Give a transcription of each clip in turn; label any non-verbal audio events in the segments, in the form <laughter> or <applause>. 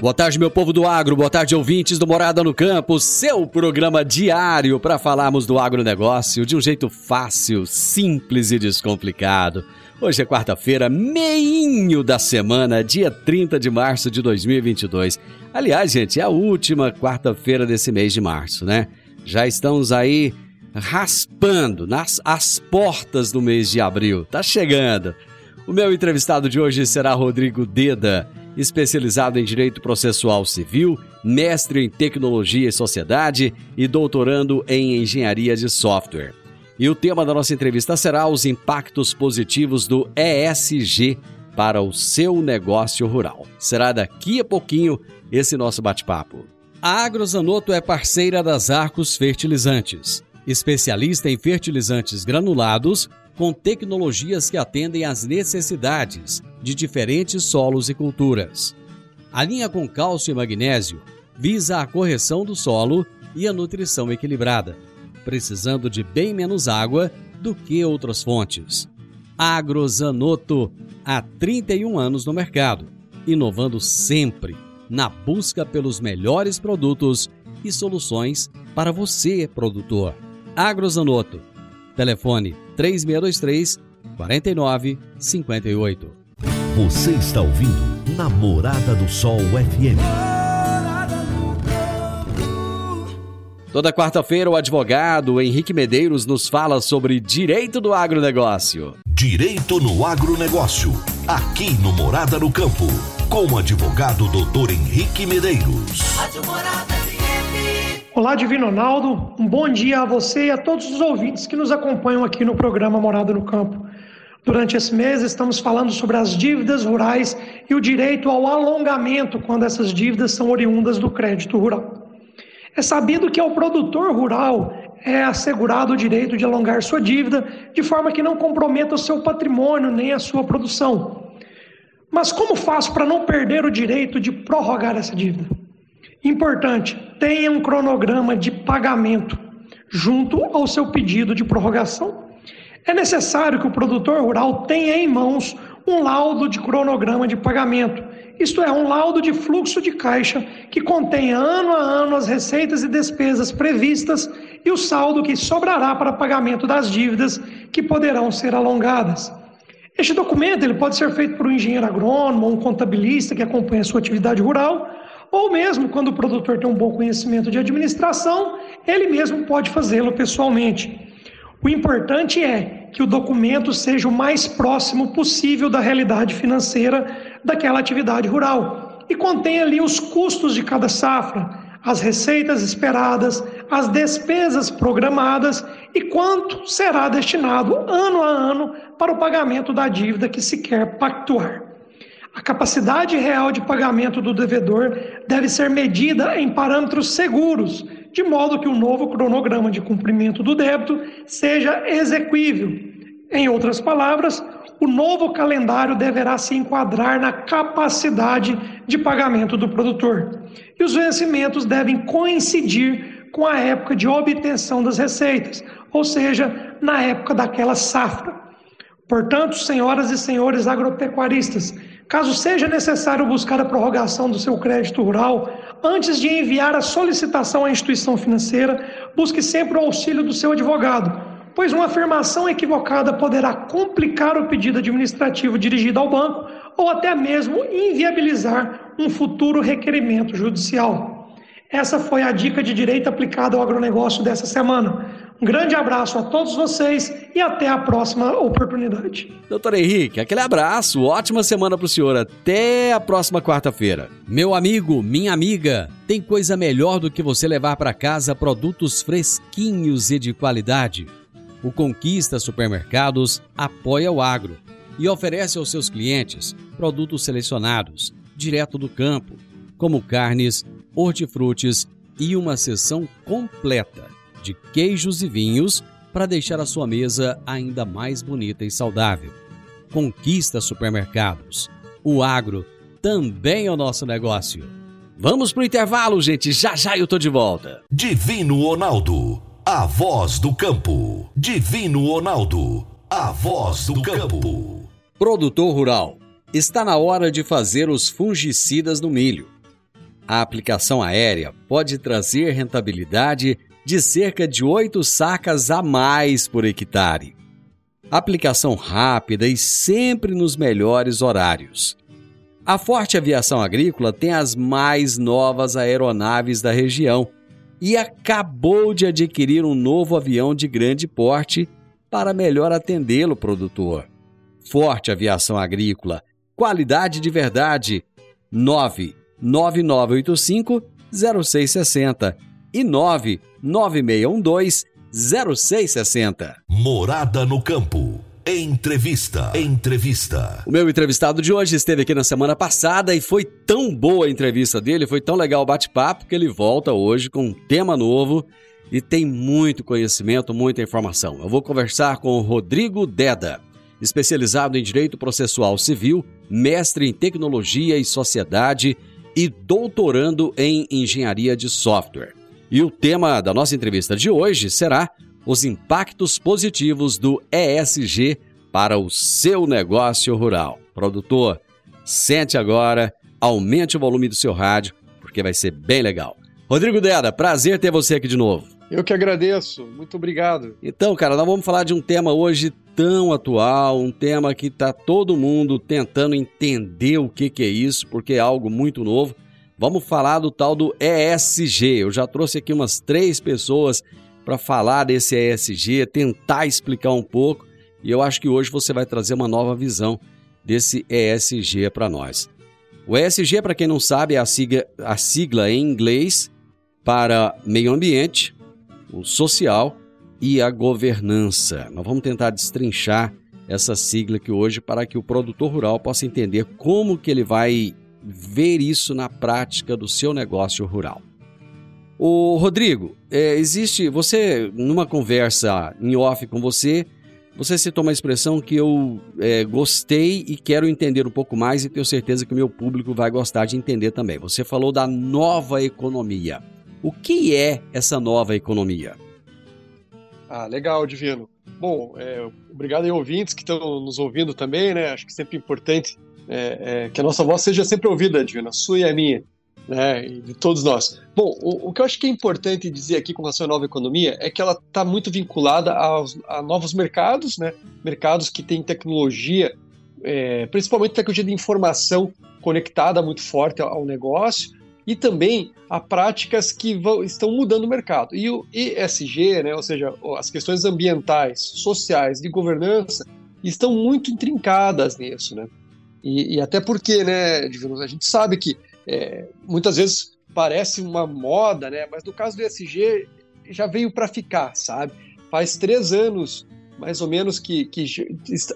Boa tarde, meu povo do agro, boa tarde, ouvintes do Morada no Campo, seu programa diário para falarmos do agronegócio de um jeito fácil, simples e descomplicado. Hoje é quarta-feira, meinho da semana, dia 30 de março de 2022. Aliás, gente, é a última quarta-feira desse mês de março, né? Já estamos aí raspando nas as portas do mês de abril. Tá chegando. O meu entrevistado de hoje será Rodrigo Deda, especializado em Direito Processual Civil, mestre em Tecnologia e Sociedade e doutorando em Engenharia de Software. E o tema da nossa entrevista será os impactos positivos do ESG para o seu negócio rural. Será daqui a pouquinho esse nosso bate-papo. A Agrozanoto é parceira das Arcos Fertilizantes, especialista em fertilizantes granulados com tecnologias que atendem às necessidades de diferentes solos e culturas. A linha com cálcio e magnésio visa a correção do solo e a nutrição equilibrada, precisando de bem menos água do que outras fontes. Agrozanoto, há 31 anos no mercado, inovando sempre na busca pelos melhores produtos e soluções para você, produtor. Agrozanoto, telefone 3623 4958. Você está ouvindo Namorada do Sol FM. Toda quarta-feira, o advogado Henrique Medeiros nos fala sobre direito do agronegócio. Direito no agronegócio. Aqui no Morada no Campo. Com o advogado doutor Henrique Medeiros. Olá, Divino Ronaldo. Um bom dia a você e a todos os ouvintes que nos acompanham aqui no programa Morada no Campo. Durante esse mês, estamos falando sobre as dívidas rurais e o direito ao alongamento quando essas dívidas são oriundas do crédito rural. É sabido que ao produtor rural é assegurado o direito de alongar sua dívida de forma que não comprometa o seu patrimônio nem a sua produção. Mas como faço para não perder o direito de prorrogar essa dívida? Importante, tenha um cronograma de pagamento junto ao seu pedido de prorrogação. É necessário que o produtor rural tenha em mãos um laudo de cronograma de pagamento, isto é, um laudo de fluxo de caixa que contém ano a ano as receitas e despesas previstas e o saldo que sobrará para pagamento das dívidas que poderão ser alongadas. Este documento ele pode ser feito por um engenheiro agrônomo ou um contabilista que acompanha a sua atividade rural, ou mesmo quando o produtor tem um bom conhecimento de administração, ele mesmo pode fazê-lo pessoalmente. O importante é que o documento seja o mais próximo possível da realidade financeira daquela atividade rural e contenha ali os custos de cada safra, as receitas esperadas, as despesas programadas e quanto será destinado ano a ano para o pagamento da dívida que se quer pactuar. A capacidade real de pagamento do devedor deve ser medida em parâmetros seguros, de modo que o novo cronograma de cumprimento do débito seja exequível. Em outras palavras, o novo calendário deverá se enquadrar na capacidade de pagamento do produtor. E os vencimentos devem coincidir com a época de obtenção das receitas, ou seja, na época daquela safra. Portanto, senhoras e senhores agropecuaristas, caso seja necessário buscar a prorrogação do seu crédito rural, antes de enviar a solicitação à instituição financeira, busque sempre o auxílio do seu advogado, pois uma afirmação equivocada poderá complicar o pedido administrativo dirigido ao banco ou até mesmo inviabilizar um futuro requerimento judicial. Essa foi a dica de direito aplicada ao agronegócio dessa semana. Um grande abraço a todos vocês e até a próxima oportunidade. Doutor Henrique, aquele abraço, ótima semana para o senhor. Até a próxima quarta-feira. Meu amigo, minha amiga, tem coisa melhor do que você levar para casa produtos fresquinhos e de qualidade. O Conquista Supermercados apoia o agro e oferece aos seus clientes produtos selecionados, direto do campo, como carnes, hortifrutis e uma seção completa de queijos e vinhos para deixar a sua mesa ainda mais bonita e saudável. Conquista supermercados. O agro também é o nosso negócio. Vamos pro intervalo, gente. Já já eu tô de volta. Divino Ronaldo, a voz do campo. Divino Ronaldo, a voz do campo. Produtor rural, está na hora de fazer os fungicidas no milho. A aplicação aérea pode trazer rentabilidade de cerca de 8 sacas a mais por hectare. Aplicação rápida e sempre nos melhores horários. A Forte Aviação Agrícola tem as mais novas aeronaves da região e acabou de adquirir um novo avião de grande porte para melhor atendê-lo, produtor. Forte Aviação Agrícola, qualidade de verdade. 99985 0660 e 99612 0660. Morada no campo. Entrevista. Entrevista. O meu entrevistado de hoje esteve aqui na semana passada e foi tão boa a entrevista dele, foi tão legal o bate-papo que ele volta hoje com um tema novo e tem muito conhecimento, muita informação. Eu vou conversar com o Rodrigo Deda, especializado em Direito Processual Civil, mestre em Tecnologia e Sociedade e doutorando em Engenharia de Software. E o tema da nossa entrevista de hoje será os impactos positivos do ESG para o seu negócio rural. Produtor, sente agora, aumente o volume do seu rádio, porque vai ser bem legal. Rodrigo Deda, prazer ter você aqui de novo. Eu que agradeço, muito obrigado. Então, cara, nós vamos falar de um tema hoje tão atual, um tema que está todo mundo tentando entender o que, que é isso, porque é algo muito novo. Vamos falar do tal do ESG. Eu já trouxe aqui umas três pessoas para falar desse ESG, tentar explicar um pouco, e eu acho que hoje você vai trazer uma nova visão desse ESG para nós. O ESG, para quem não sabe, é a sigla, a sigla em inglês para meio ambiente, o social e a governança. Nós vamos tentar destrinchar essa sigla aqui hoje para que o produtor rural possa entender como que ele vai ver isso na prática do seu negócio rural. O Rodrigo, é, existe você numa conversa em off com você, você citou uma expressão que eu é, gostei e quero entender um pouco mais e tenho certeza que o meu público vai gostar de entender também. Você falou da nova economia. O que é essa nova economia? Ah, legal, Divino. Bom, é, obrigado aí ouvintes que estão nos ouvindo também, né? Acho que sempre é importante é, é, que a nossa voz seja sempre ouvida, Divina, sua e a minha, né, e de todos nós. Bom, o, o, que eu acho que é importante dizer aqui com relação à nova economia é que ela está muito vinculada aos, a novos mercados, né, mercados que têm tecnologia, é, principalmente tecnologia de informação conectada muito forte ao, ao negócio, e também a práticas que vão, estão mudando o mercado. E o ESG, né, ou seja, as questões ambientais, sociais, de governança, estão muito intrincadas nisso. Né? E, e até porque, né, a gente sabe que é, muitas vezes parece uma moda, né? Mas no caso do ESG já veio para ficar, sabe? Faz três anos, mais ou menos, que, que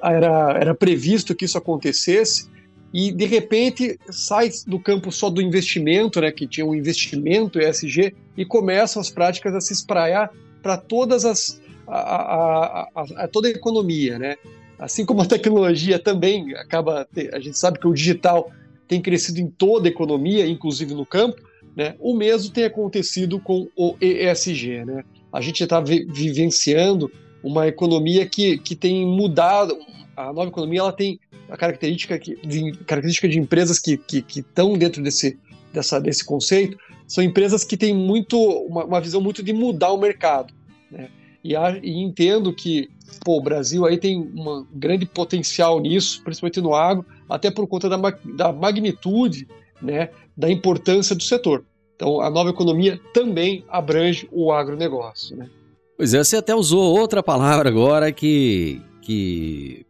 era, era previsto que isso acontecesse e de repente sai do campo só do investimento, né? Que tinha um investimento ESG e começam as práticas a se espraiar para todas as a, a, a, a, toda a economia, né? Assim como a tecnologia também acaba, a gente sabe que o digital tem crescido em toda a economia, inclusive no campo, né? O mesmo tem acontecido com o ESG, né? A gente está vi vivenciando uma economia que, que tem mudado. A nova economia ela tem a característica, que, de, característica de empresas que estão que, estão dentro desse, dessa, desse conceito, são empresas que têm muito uma, uma visão muito de mudar o mercado. Né? E, a, e, entendo que pô, o Brasil aí tem um grande potencial nisso, principalmente no agro, até por conta da, da magnitude né, da importância do setor. Então, a nova economia também abrange o agronegócio. Né? Pois é, você até usou outra palavra agora que, que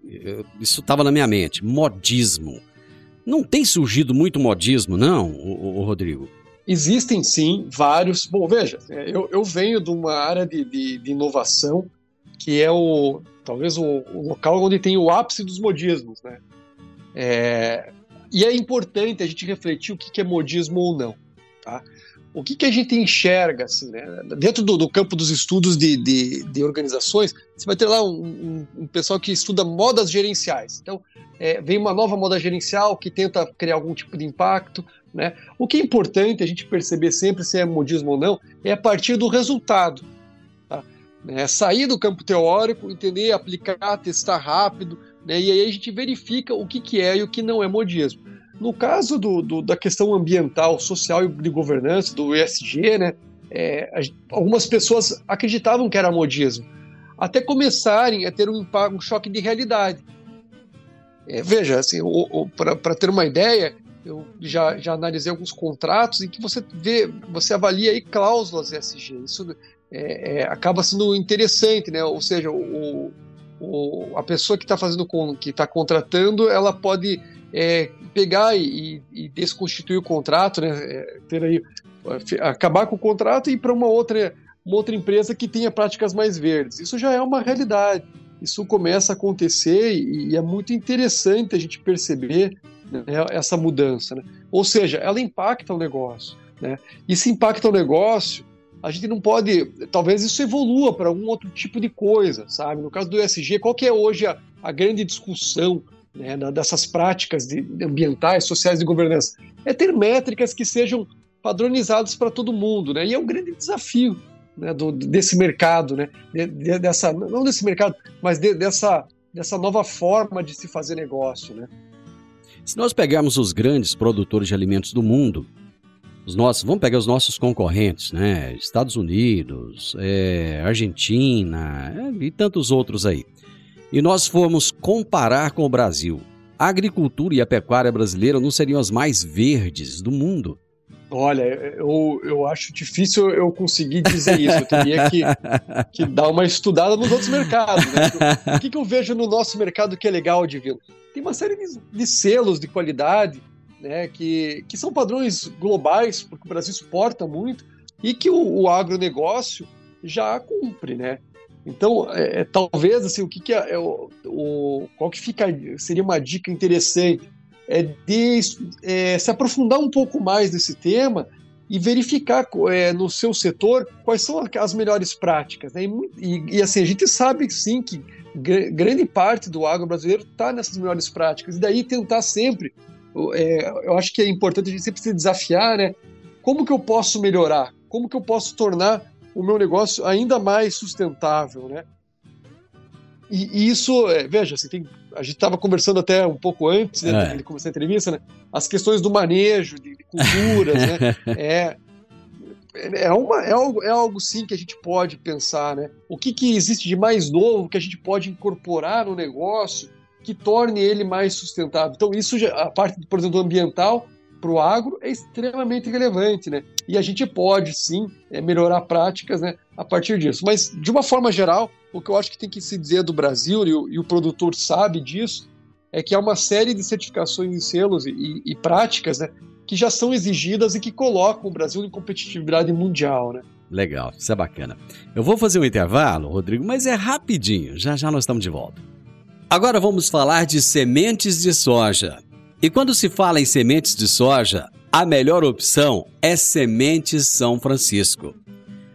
isso estava na minha mente: modismo. Não tem surgido muito modismo, não, o, o Rodrigo? Existem sim vários. Bom, veja, eu, eu venho de uma área de, de, de inovação que é o talvez o, o, local onde tem o ápice dos modismos, né? É, e é importante a gente refletir o que é modismo ou não, tá? O que, que a gente enxerga, assim, né? Dentro do, do campo dos estudos de, de, de, organizações, você vai ter lá um, um, um pessoal que estuda modas gerenciais. Então, é, vem uma nova moda gerencial que tenta criar algum tipo de impacto, né? O que é importante a gente perceber sempre se é modismo ou não é a partir do resultado. Tá? É sair do campo teórico, entender, aplicar, testar rápido, né? e aí a gente verifica o que, que é e o que não é modismo. No caso do, do, da questão ambiental, social e de governança, do ESG, né, é, algumas pessoas acreditavam que era modismo, até começarem a ter um, um choque de realidade. É, veja, assim, para ter uma ideia, eu já, já analisei alguns contratos em que você vê, você avalia aí cláusulas ESG. Isso é, é, acaba sendo interessante, né? Ou seja, o, o a pessoa que está fazendo que está contratando, ela pode é, pegar e, e, desconstituir o contrato, né? É, ter aí acabar com o contrato e ir para uma outra uma outra empresa que tenha práticas mais verdes. Isso já é uma realidade. Isso começa a acontecer e, e é muito interessante a gente perceber né, essa mudança. Né? Ou seja, ela impacta o negócio. Né? E se impacta o negócio, a gente não pode. Talvez isso evolua para algum outro tipo de coisa, sabe? No caso do ESG, qual que é hoje a, a grande discussão né, dessas práticas de, ambientais, sociais de governança? É ter métricas que sejam padronizadas para todo mundo, né? E é um grande desafio né, do, desse mercado, né? De, de, dessa, não desse mercado, mas de, dessa, dessa nova forma de se fazer negócio, né? Se nós pegarmos os grandes produtores de alimentos do mundo, os nossos, vamos pegar os nossos concorrentes, né? Estados Unidos, é, Argentina é, e tantos outros aí. E nós formos comparar com o Brasil, a agricultura e a pecuária brasileira não seriam as mais verdes do mundo. Olha, eu, eu acho difícil eu conseguir dizer isso. Eu teria que, <laughs> que dar uma estudada nos outros mercados. Né? O que, que eu vejo no nosso mercado que é legal, Divino? tem uma série de, de selos de qualidade né, que, que são padrões globais, porque o Brasil exporta muito, e que o, o agronegócio já cumpre, né? Então, é, é, talvez assim, o que, que é, é o, o, qual que fica seria uma dica interessante é de é, se aprofundar um pouco mais nesse tema e verificar é, no seu setor quais são as melhores práticas. Né? E, e, e, assim, a gente sabe sim que grande parte do agro brasileiro está nessas melhores práticas. E daí tentar sempre, é, eu acho que é importante a gente sempre se desafiar, né? Como que eu posso melhorar? Como que eu posso tornar o meu negócio ainda mais sustentável, né? E, e isso, é, veja, assim, tem, a gente estava conversando até um pouco antes né, é. de começar a entrevista, né? As questões do manejo de, de culturas, né? <laughs> É, é, uma, é, algo, é algo sim que a gente pode pensar, né? O que, que existe de mais novo que a gente pode incorporar no negócio que torne ele mais sustentável? Então, isso já, a parte, por exemplo, ambiental para o agro é extremamente relevante, né? E a gente pode sim é, melhorar práticas né, a partir disso. Mas, de uma forma geral, o que eu acho que tem que se dizer do Brasil, e o, e o produtor sabe disso, é que há uma série de certificações e selos e, e, práticas né, que já são exigidas e que colocam o Brasil em competitividade mundial, né? Legal, isso é bacana. Eu vou fazer um intervalo, Rodrigo, mas é rapidinho, já já nós estamos de volta. Agora vamos falar de sementes de soja. E quando se fala em sementes de soja, a melhor opção é Sementes São Francisco.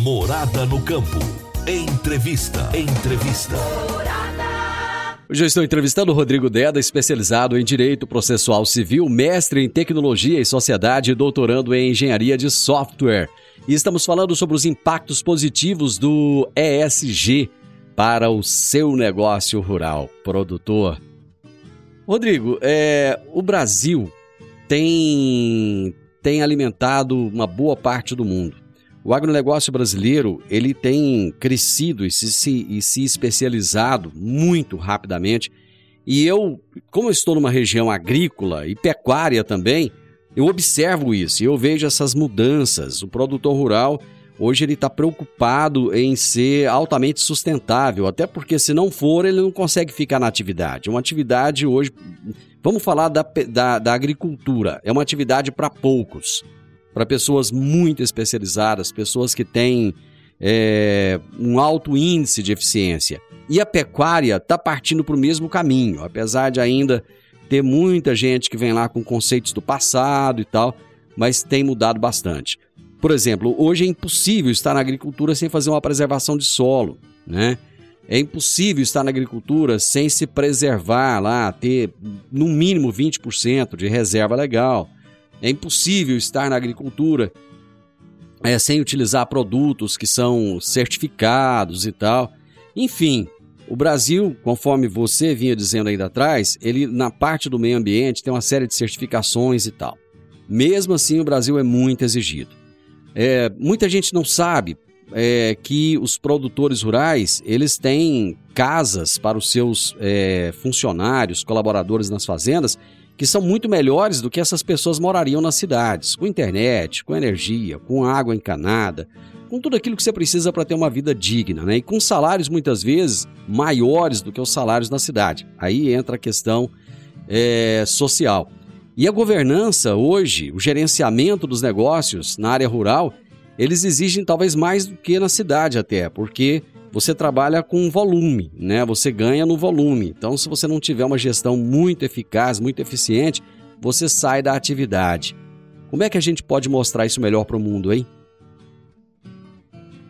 Morada no campo. Entrevista. Entrevista. Hoje eu estou entrevistando o Rodrigo Deda, especializado em Direito Processual Civil, mestre em Tecnologia e Sociedade e doutorando em Engenharia de Software. E estamos falando sobre os impactos positivos do ESG para o seu negócio rural, produtor. Rodrigo, é, o Brasil tem, tem alimentado uma boa parte do mundo. O agronegócio brasileiro ele tem crescido e se, se, e se especializado muito rapidamente. E eu, como eu estou numa região agrícola e pecuária também, eu observo isso e eu vejo essas mudanças. O produtor rural hoje ele está preocupado em ser altamente sustentável, até porque se não for, ele não consegue ficar na atividade. Uma atividade hoje, vamos falar da, da, da agricultura, é uma atividade para poucos, para pessoas muito especializadas, pessoas que têm é, um alto índice de eficiência. E a pecuária está partindo para o mesmo caminho, apesar de ainda ter muita gente que vem lá com conceitos do passado e tal, mas tem mudado bastante. Por exemplo, hoje é impossível estar na agricultura sem fazer uma preservação de solo, né? É impossível estar na agricultura sem se preservar lá, ter no mínimo 20% de reserva legal. É impossível estar na agricultura é, sem utilizar produtos que são certificados e tal. Enfim, o Brasil, conforme você vinha dizendo ainda atrás, ele na parte do meio ambiente tem uma série de certificações e tal. Mesmo assim, o Brasil é muito exigido. É, muita gente não sabe é, que os produtores rurais eles têm casas para os seus é, funcionários, colaboradores nas fazendas, que são muito melhores do que essas pessoas morariam nas cidades, com internet, com energia, com água encanada, com tudo aquilo que você precisa para ter uma vida digna, né? E com salários muitas vezes maiores do que os salários na cidade. Aí entra a questão é, social. E a governança hoje, o gerenciamento dos negócios na área rural, eles exigem talvez mais do que na cidade até, porque você trabalha com volume, né? Você ganha no volume. Então, se você não tiver uma gestão muito eficaz, muito eficiente, você sai da atividade. Como é que a gente pode mostrar isso melhor para o mundo, hein?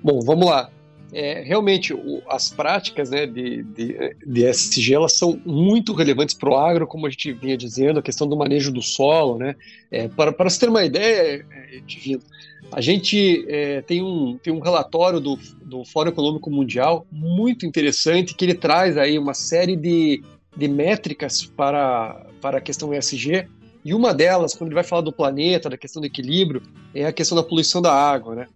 Bom, vamos lá é, realmente o, as práticas né, de, de, de SG elas são muito relevantes para o agro, como a gente vinha dizendo, a questão do manejo do solo. Né? É, para, para você ter uma ideia, é, Divino, a gente é, tem, um, tem um relatório do, do Fórum Econômico Mundial muito interessante que ele traz aí uma série de, de métricas para, para a questão ESG. E uma delas, quando ele vai falar do planeta, da questão do equilíbrio, é a questão da poluição da água, né?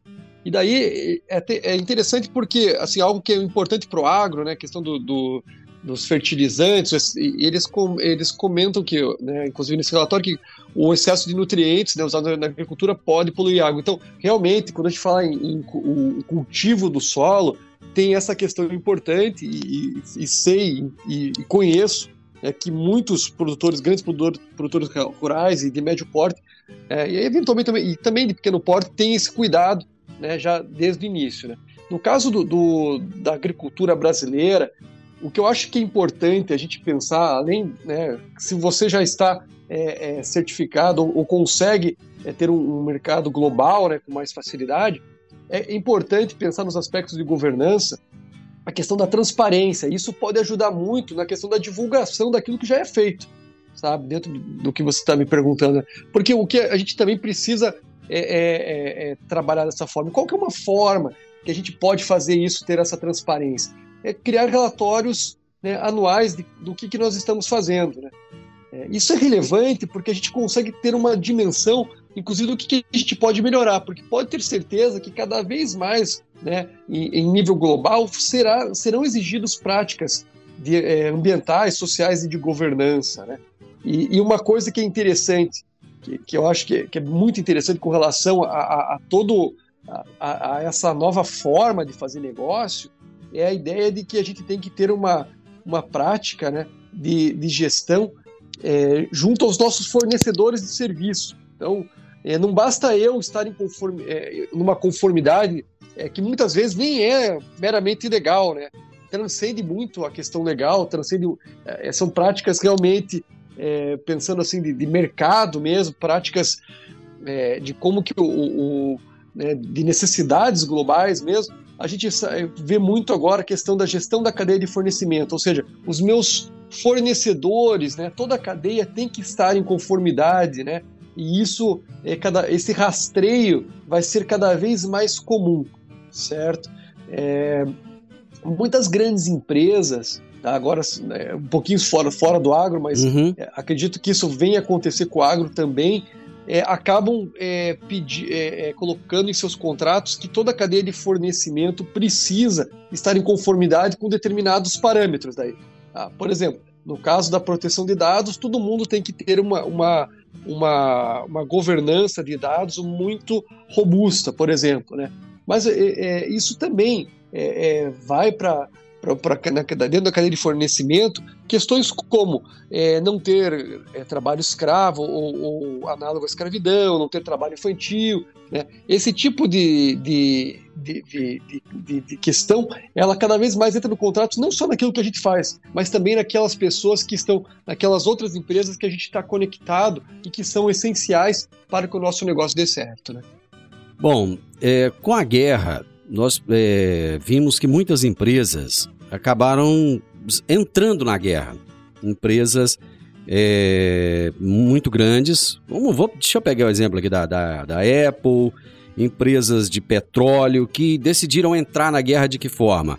E daí é, é interessante porque assim algo que é importante para o agro, né, a questão do, do, dos fertilizantes, eles, com, eles comentam que, né, inclusive nesse relatório, que o excesso de nutrientes né, usado na agricultura pode poluir água. Então, realmente, quando a gente fala em, em o cultivo do solo, tem essa questão importante e, e sei e, e conheço é que muitos produtores, grandes produtores, produtores rurais e de médio porte, é, e eventualmente também, e também de pequeno porte, têm esse cuidado né, já desde o início. Né? No caso do, do, da agricultura brasileira, o que eu acho que é importante a gente pensar, além, né, se você já está é, é, certificado ou, ou consegue é, ter um, um, mercado global né, com mais facilidade, é importante pensar nos aspectos de governança a questão da transparência. Isso pode ajudar muito na questão da divulgação daquilo que já é feito, sabe? Dentro do que você está me perguntando. Porque o que a gente também precisa é, é, é, é, trabalhar dessa forma. Qual que é uma forma que a gente pode fazer isso, ter essa transparência? É criar relatórios né, anuais de, do que, que nós estamos fazendo. Né? É, isso é relevante porque a gente consegue ter uma dimensão, inclusive, do que, que a gente pode melhorar, porque pode ter certeza que cada vez mais, né, em, em nível global, será, serão exigidas práticas de, é, ambientais, sociais e de governança. Né? E, e uma coisa que é interessante, que, que eu acho que é, que é, muito interessante com relação a, a, a todo a, a, essa nova forma de fazer negócio, é a ideia de que a gente tem que ter uma, uma prática né, de, de gestão é, junto aos nossos fornecedores de serviço. Então, é, não basta eu estar em conform, é, numa conformidade é, que muitas vezes nem é meramente legal, né? Transcende muito a questão legal, transcende, é, são práticas realmente é, pensando assim de, de, mercado mesmo, práticas de como que o, o né, de necessidades globais mesmo. A gente vê muito agora a questão da gestão da cadeia de fornecimento, ou seja, os meus fornecedores, né, toda a cadeia tem que estar em conformidade, né? E isso é cada esse rastreio vai ser cada vez mais comum, certo? É, muitas grandes empresas Tá? Agora, é, um pouquinho fora, fora do agro, mas uhum. Acredito que isso venha acontecer com o agro também. É, acabam é, é, é, colocando em seus contratos que toda a cadeia de fornecimento precisa estar em conformidade com determinados parâmetros. Daí. Ah, por exemplo, no caso da proteção de dados, todo mundo tem que ter uma, uma, uma, uma governança de dados muito robusta, por exemplo. Né? Mas é, isso também vai para pra, pra, dentro da cadeia de fornecimento, questões como é, não ter é, trabalho escravo ou, ou, análogo à escravidão, não ter trabalho infantil, né? esse tipo de, de, de, de, de questão, ela cada vez mais entra no contrato, não só naquilo que a gente faz, mas também naquelas pessoas que estão, naquelas outras empresas que a gente está conectado e que são essenciais para que o nosso negócio dê certo. Né? Bom, é, com a guerra, nós é, vimos que muitas empresas acabaram entrando na guerra. Empresas é, muito grandes. Vamos, vou, deixa eu pegar o exemplo aqui da, da, da Apple, empresas de petróleo que decidiram entrar na guerra de que forma?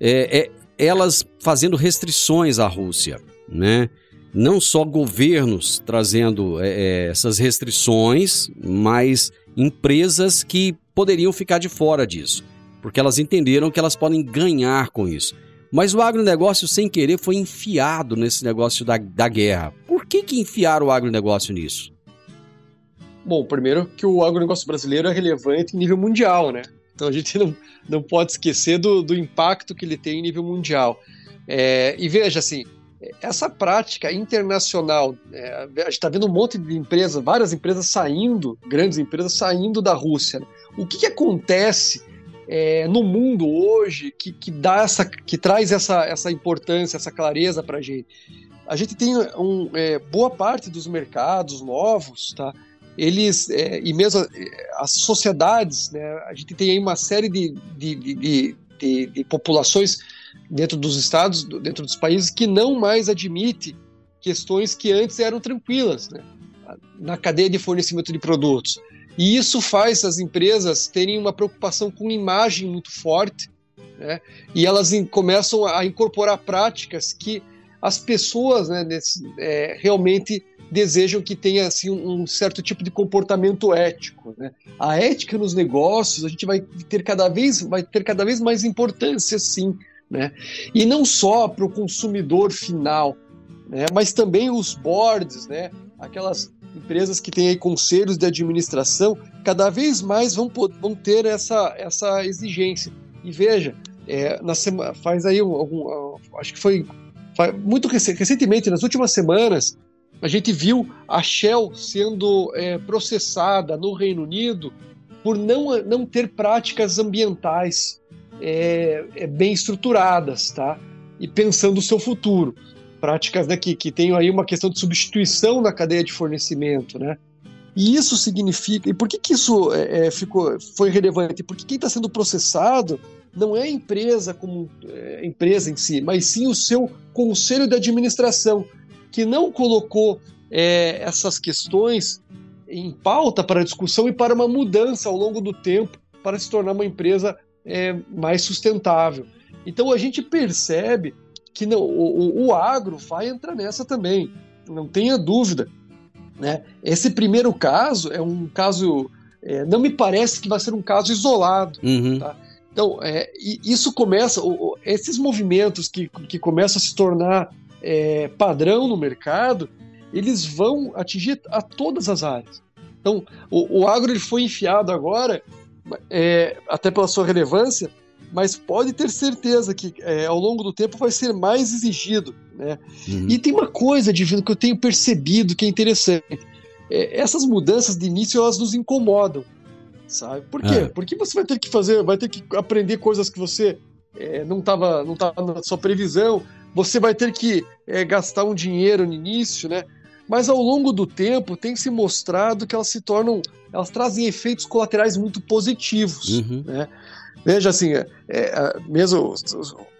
É, é, elas fazendo restrições à Rússia, né? Não só governos trazendo é, essas restrições, mas empresas que poderiam ficar de fora disso, porque elas entenderam que elas podem ganhar com isso. Mas o agronegócio, sem querer, foi enfiado nesse negócio da, da guerra. Por que, que enfiaram o agronegócio nisso? Bom, primeiro que o agronegócio brasileiro é relevante em nível mundial, né? Então a gente não, não pode esquecer do, do impacto que ele tem em nível mundial. É, e veja assim, essa prática internacional, é, a gente está vendo um monte de empresas, várias empresas saindo, grandes empresas saindo da Rússia. Né? O que, que acontece é, no mundo hoje que, que dá essa, que traz essa, essa importância, essa clareza para a gente. A gente tem um, é, boa parte dos mercados novos, tá? Eles é, e mesmo é, as sociedades, né? A gente tem aí uma série de, de, de, de, de populações dentro dos estados, dentro dos países que não mais admite questões que antes eram tranquilas, né? Na cadeia de fornecimento de produtos. E isso faz as empresas terem uma preocupação com imagem muito forte, né? e elas começam a incorporar práticas que as pessoas né, nesse, é, realmente desejam que tenha assim, um certo tipo de comportamento ético. Né? A ética nos negócios a gente vai ter cada vez, vai ter cada vez mais importância, sim. Né? E não só para o consumidor final, né? mas também os boards, né? aquelas empresas que têm conselhos de administração, cada vez mais vão, vão ter essa, essa exigência. E veja, é, na semana, faz aí algum, acho que foi muito recentemente, nas últimas semanas, a gente viu a Shell sendo é, processada no Reino Unido por não, não ter práticas ambientais é, é bem estruturadas, tá? E pensando o seu futuro práticas que, que tem aí uma questão de substituição na cadeia de fornecimento, né? E isso significa. E por que, que isso é, é ficou, foi relevante? Porque quem está sendo processado não é a empresa como é, empresa em si, mas sim o seu conselho de administração, que não colocou é, essas questões em pauta para discussão e para uma mudança ao longo do tempo para se tornar uma empresa é, mais sustentável. Então a gente percebe que não, o, o, agro vai entrar nessa também, não tenha dúvida. Né? Esse primeiro caso é um caso, é, não me parece que vai ser um caso isolado. Uhum. Tá? Então, é, isso começa, esses movimentos que, que começam a se tornar é, padrão no mercado, eles vão atingir a todas as áreas. Então, o, o agro ele foi enfiado agora, é, até pela sua relevância, mas pode ter certeza que é, ao longo do tempo vai ser mais exigido. Né? Uhum. E tem uma coisa, Divino, que eu tenho percebido que é interessante. É, essas mudanças de início elas nos incomodam, sabe? Por quê? É. Porque você vai ter que fazer, vai ter que aprender coisas que você é, não estava não tava na sua previsão, você vai ter que é, gastar um dinheiro no início, né? Mas ao longo do tempo tem se mostrado que elas se tornam, elas trazem efeitos colaterais muito positivos, uhum. né? Veja assim, é, é, mesmo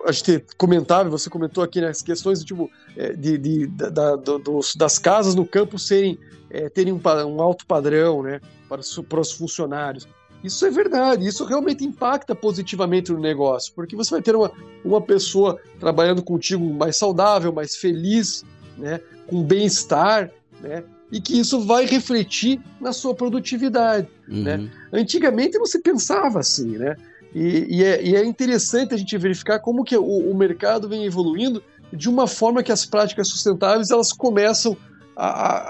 a gente comentava, você comentou aqui nas né, questões tipo, é, de, de, da, do, dos, das casas no campo serem, é, terem um, um, alto padrão né, para, para os funcionários. Isso é verdade, isso realmente impacta positivamente no negócio, porque você vai ter uma, uma pessoa trabalhando contigo mais saudável, mais feliz, né, com bem-estar, né, e que isso vai refletir na sua produtividade. Né. Uhum. Né? Antigamente você pensava assim, né? E, e, é, e, é, interessante a gente verificar como que o, o, mercado vem evoluindo de uma forma que as práticas sustentáveis elas começam a,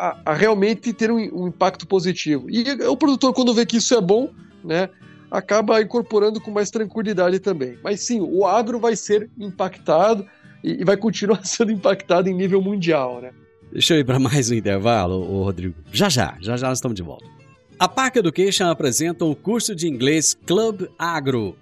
a, a realmente ter um, um, impacto positivo. E o produtor, quando vê que isso é bom, né, acaba incorporando com mais tranquilidade também. Mas sim, o agro vai ser impactado e, e vai continuar <laughs> sendo impactado em nível mundial. Né? Deixa eu ir para mais um intervalo, Rodrigo. Já já, já já nós estamos de volta. A Park Education apresenta o curso de inglês Club Agro,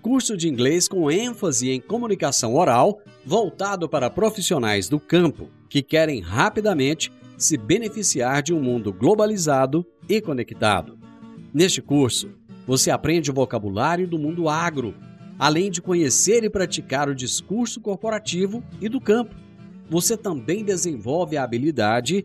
curso de inglês com ênfase em comunicação oral, voltado para profissionais do campo que querem rapidamente se beneficiar de um mundo globalizado e conectado. Neste curso, você aprende o vocabulário do mundo agro, além de conhecer e praticar o discurso corporativo e do campo. Você também desenvolve a habilidade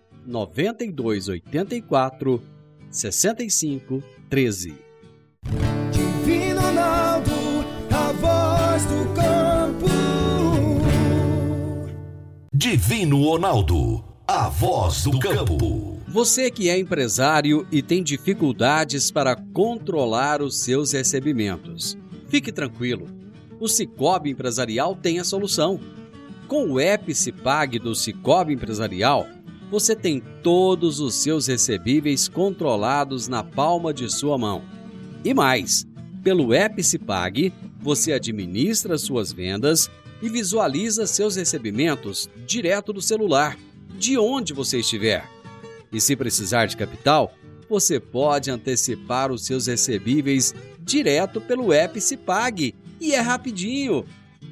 9284 6513. Divino Ronaldo, a voz do campo. Divino Ronaldo, a voz do campo. Você que é empresário e tem dificuldades para controlar os seus recebimentos, fique tranquilo. O Cicobi Empresarial tem a solução. Com o app Cipag do Cicobi Empresarial, você tem todos os seus recebíveis controlados na palma de sua mão. E mais, pelo app você administra suas vendas e visualiza seus recebimentos direto do celular, de onde você estiver. E se precisar de capital, você pode antecipar os seus recebíveis direto pelo app e é rapidinho.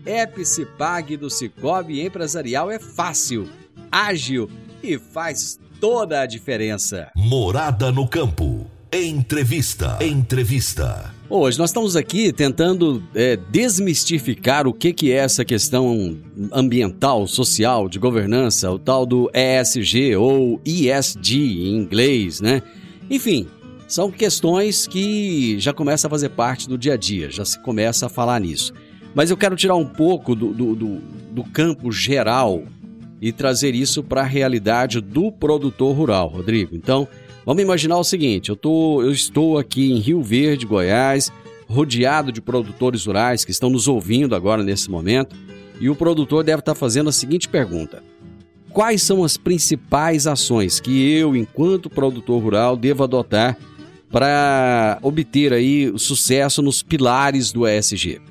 App do Cicobi Empresarial é fácil, ágil e faz toda a diferença. Morada no campo. Entrevista. Entrevista. Hoje nós estamos aqui tentando é, desmistificar o que, que é essa questão ambiental, social, de governança, o tal do ESG ou ESG em inglês, né? Enfim, são questões que já começam a fazer parte do dia a dia, já se começa a falar nisso. Mas eu quero tirar um pouco do, do, do, do campo geral e trazer isso para a realidade do produtor rural, Rodrigo. Então, vamos imaginar o seguinte: eu, tô, eu estou aqui em Rio Verde, Goiás, rodeado de produtores rurais que estão nos ouvindo agora nesse momento, e o produtor deve estar fazendo a seguinte pergunta: Quais são as principais ações que eu, enquanto produtor rural, devo adotar para obter aí o sucesso nos pilares do ESG?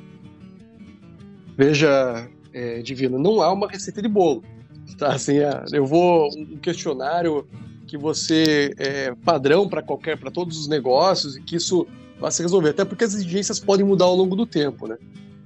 Veja, é, Divino, não há uma receita de bolo. Tá? Assim, é, eu vou um questionário que você é padrão para qualquer, para todos os negócios e que isso vai se resolver, até porque as exigências podem mudar ao longo do tempo, né?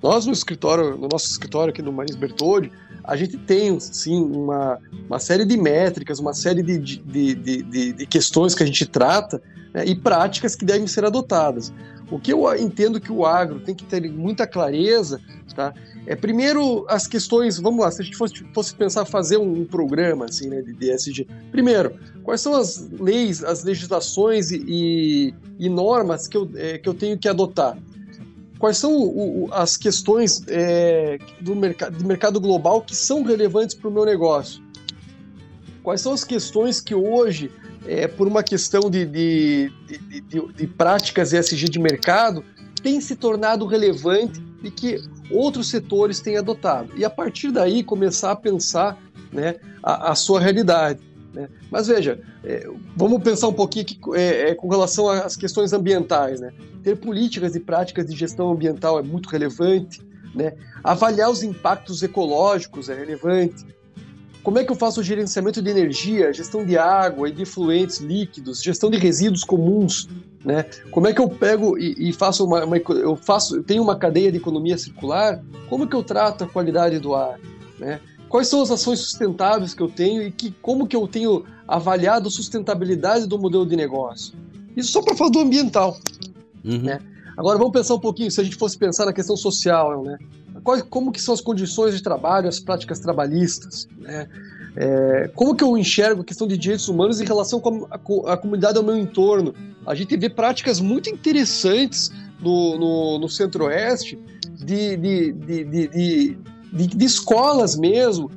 Nós no escritório, no nosso escritório aqui no Marins Bertoldi, a gente tem sim uma, uma série de métricas, uma série de, de, de, de, de questões que a gente trata né, e práticas que devem ser adotadas. O que eu entendo que o agro tem que ter muita clareza, tá? É primeiro as questões, vamos lá, se a gente fosse, fosse pensar fazer um, um programa assim, né, de DSG. Primeiro, quais são as leis, as legislações e, e, e normas que eu, é, que eu tenho que adotar? Quais são o, o, as questões é, do mercado, do mercado global que são relevantes para o meu negócio? Quais são as questões que hoje, é, por uma questão de, de, de, de, de práticas ESG de mercado, tem se tornado relevante e que outros setores têm adotado. E a partir daí começar a pensar né, a, a sua realidade. Né? Mas veja, é, vamos pensar um pouquinho aqui, é, é, com relação às questões ambientais. Né? Ter políticas e práticas de gestão ambiental é muito relevante. Né? Avaliar os impactos ecológicos é relevante. Como é que eu faço o gerenciamento de energia, gestão de água e de fluentes líquidos, gestão de resíduos comuns, né? Como é que eu pego e, e faço uma, uma, eu faço, eu tenho uma cadeia de economia circular? Como que eu trato a qualidade do ar, né? Quais são as ações sustentáveis que eu tenho e que, como que eu tenho avaliado a sustentabilidade do modelo de negócio? Isso só para falar do ambiental, uhum. né? Agora vamos pensar um pouquinho, se a gente fosse pensar na questão social, né? Quais, como que são as condições de trabalho, as práticas trabalhistas, né? É, como que eu enxergo a questão de direitos humanos em relação com a, com a comunidade ao meu entorno? A gente vê práticas muito interessantes no, no, no Centro-Oeste de, de, de, de, escolas mesmo,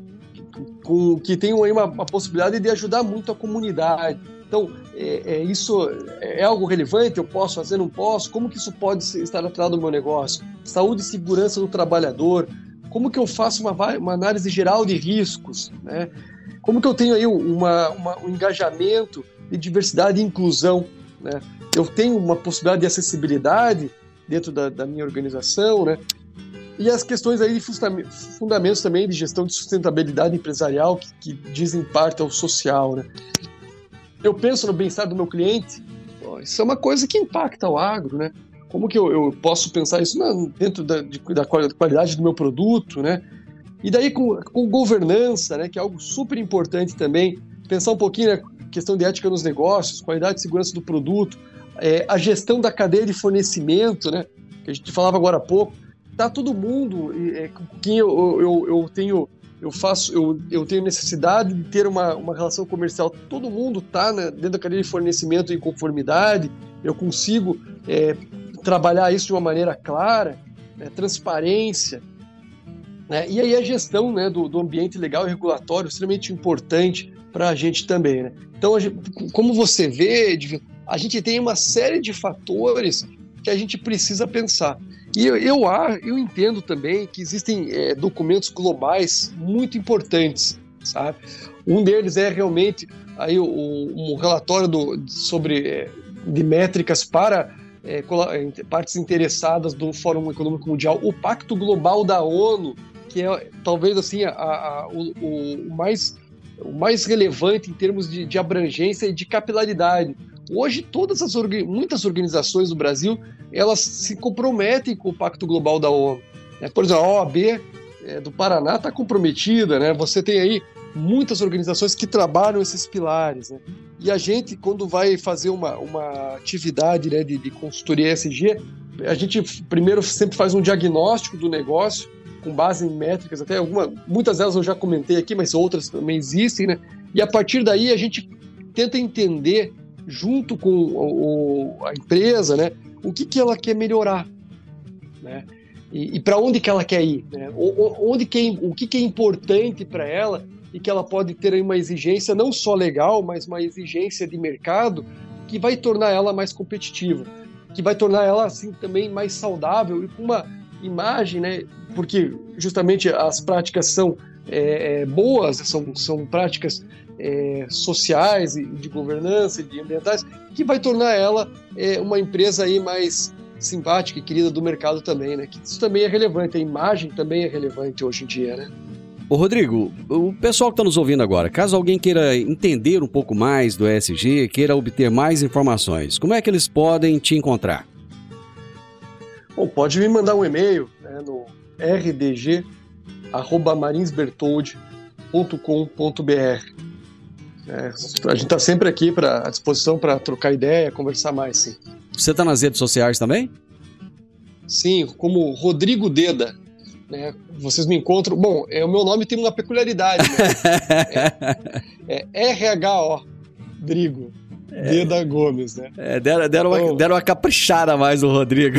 com, que tem uma, uma possibilidade de ajudar muito a comunidade. Então, é, é, isso é algo relevante? Eu posso fazer, não posso? Como que isso pode estar atrelado ao meu negócio? Saúde e segurança do trabalhador. Como que eu faço uma, uma análise geral de riscos? Né? Como que eu tenho aí uma, uma, um engajamento de diversidade e inclusão? Né? Eu tenho uma possibilidade de acessibilidade dentro da, da minha organização, né? E as questões aí de fundamentos também de gestão de sustentabilidade empresarial que, que dizem parte ao social, né? eu penso no bem-estar do meu cliente, isso é uma coisa que impacta o agro, né? Como que eu, eu posso pensar isso na, dentro da, de, da, qualidade do meu produto, né? E daí com, com governança, né, que é algo super importante também, pensar um pouquinho na questão de ética nos negócios, qualidade e segurança do produto, é, a gestão da cadeia de fornecimento, né, que a gente falava agora há pouco, tá todo mundo, é, com quem eu, eu, eu tenho eu faço, eu, eu tenho necessidade de ter uma, uma relação comercial. Todo mundo está né, dentro da cadeia de fornecimento em conformidade. Eu consigo é, trabalhar isso de uma maneira clara, né, transparência. Né, e aí a gestão né, do, do ambiente legal e regulatório é extremamente importante para a gente também. Né? Então, gente, como você vê, a gente tem uma série de fatores que a gente precisa pensar. E eu, eu, eu entendo também que existem é, documentos globais muito importantes, sabe? Um deles é realmente aí o, um relatório do, sobre é, de métricas para é, é, partes interessadas do Fórum Econômico Mundial, o Pacto Global da ONU, que é talvez assim a, a, o, o, mais o mais relevante em termos de, de abrangência e de capilaridade. Hoje, todas as muitas organizações do Brasil elas se comprometem com o Pacto Global da ONU. É, por exemplo, a OAB é, do Paraná está comprometida, né? Você tem aí muitas organizações que trabalham esses pilares, né? E a gente, quando vai fazer uma, uma atividade né, de, de consultoria ESG, a gente primeiro sempre faz um diagnóstico do negócio com base em métricas, até alguma, muitas delas eu já comentei aqui, mas outras também existem, né? E a partir daí a gente tenta entender junto com o, a empresa, né, o que, que ela quer melhorar, né? E, e para onde que ela quer ir, né? O, onde que é, o que, que é importante para ela e que ela pode ter uma exigência não só legal, mas uma exigência de mercado que vai tornar ela mais competitiva, que vai tornar ela assim também mais saudável e com uma imagem, né? Porque justamente as práticas são é, é, boas, são, são práticas é, sociais e de governança e de ambientais, que vai tornar ela é, uma empresa aí mais simpática e querida do mercado também, né? Que isso também é relevante, a imagem também é relevante hoje em dia, né? Ô Rodrigo, o pessoal que está nos ouvindo agora, caso alguém queira entender um pouco mais do ESG, queira obter mais informações, como é que eles podem te encontrar? Bom, pode me mandar um e-mail né, no rdg@marinsbertoldi.com.br. É, a gente está sempre aqui pra, à disposição para trocar ideia, conversar mais, sim. Você está nas redes sociais também? Sim, como Rodrigo Deda. Né? Vocês me encontram. Bom, é, o meu nome tem uma peculiaridade. Né? <laughs> é, é RHO Drigo. É. Deda Gomes, né? É, deram, deram, então, uma, deram uma caprichada mais no Rodrigo.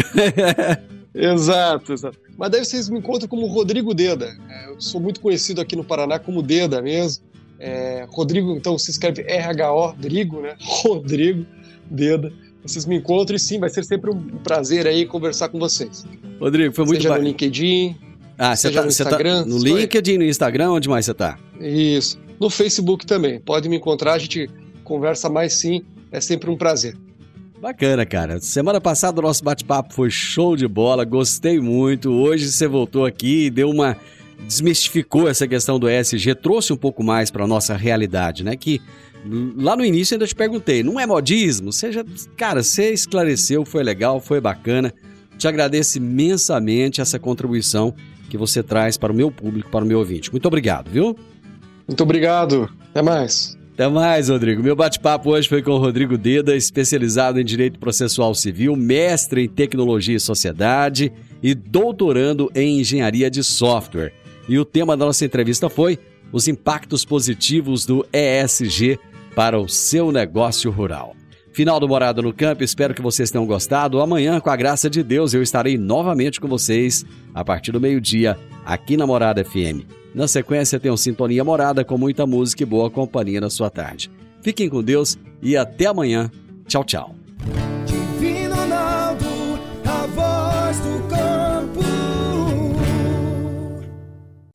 <laughs> exato, exato. Mas daí vocês me encontram como Rodrigo Deda. É, eu sou muito conhecido aqui no Paraná como Deda mesmo. É, Rodrigo, então se escreve R-H-O, né? <laughs> Rodrigo Deda. Vocês me encontram e sim, vai ser sempre um prazer aí conversar com vocês. Rodrigo, foi muito Seja ba... no LinkedIn, ah, você tá, no Instagram. Tá no LinkedIn, no Instagram, onde mais você tá? Isso. No Facebook também. Pode me encontrar, a gente conversa mais sim. É sempre um prazer. Bacana, cara. Semana passada o nosso bate-papo foi show de bola, gostei muito. Hoje você voltou aqui e deu uma desmistificou essa questão do ESG, trouxe um pouco mais para nossa realidade, né? Que lá no início ainda te perguntei, não é modismo? Seja, cara, você esclareceu, foi legal, foi bacana. Te agradeço imensamente essa contribuição que você traz para o meu público, para o meu ouvinte. Muito obrigado, viu? Muito obrigado. Até mais. Até mais, Rodrigo. Meu bate-papo hoje foi com o Rodrigo Deda, especializado em Direito Processual Civil, mestre em Tecnologia e Sociedade e doutorando em Engenharia de Software. E o tema da nossa entrevista foi os impactos positivos do ESG para o seu negócio rural. Final do Morada no Campo, espero que vocês tenham gostado. Amanhã, com a graça de Deus, eu estarei novamente com vocês a partir do meio-dia aqui na Morada FM. Na sequência, tem um Sintonia Morada com muita música e boa companhia na sua tarde. Fiquem com Deus e até amanhã. Tchau, tchau.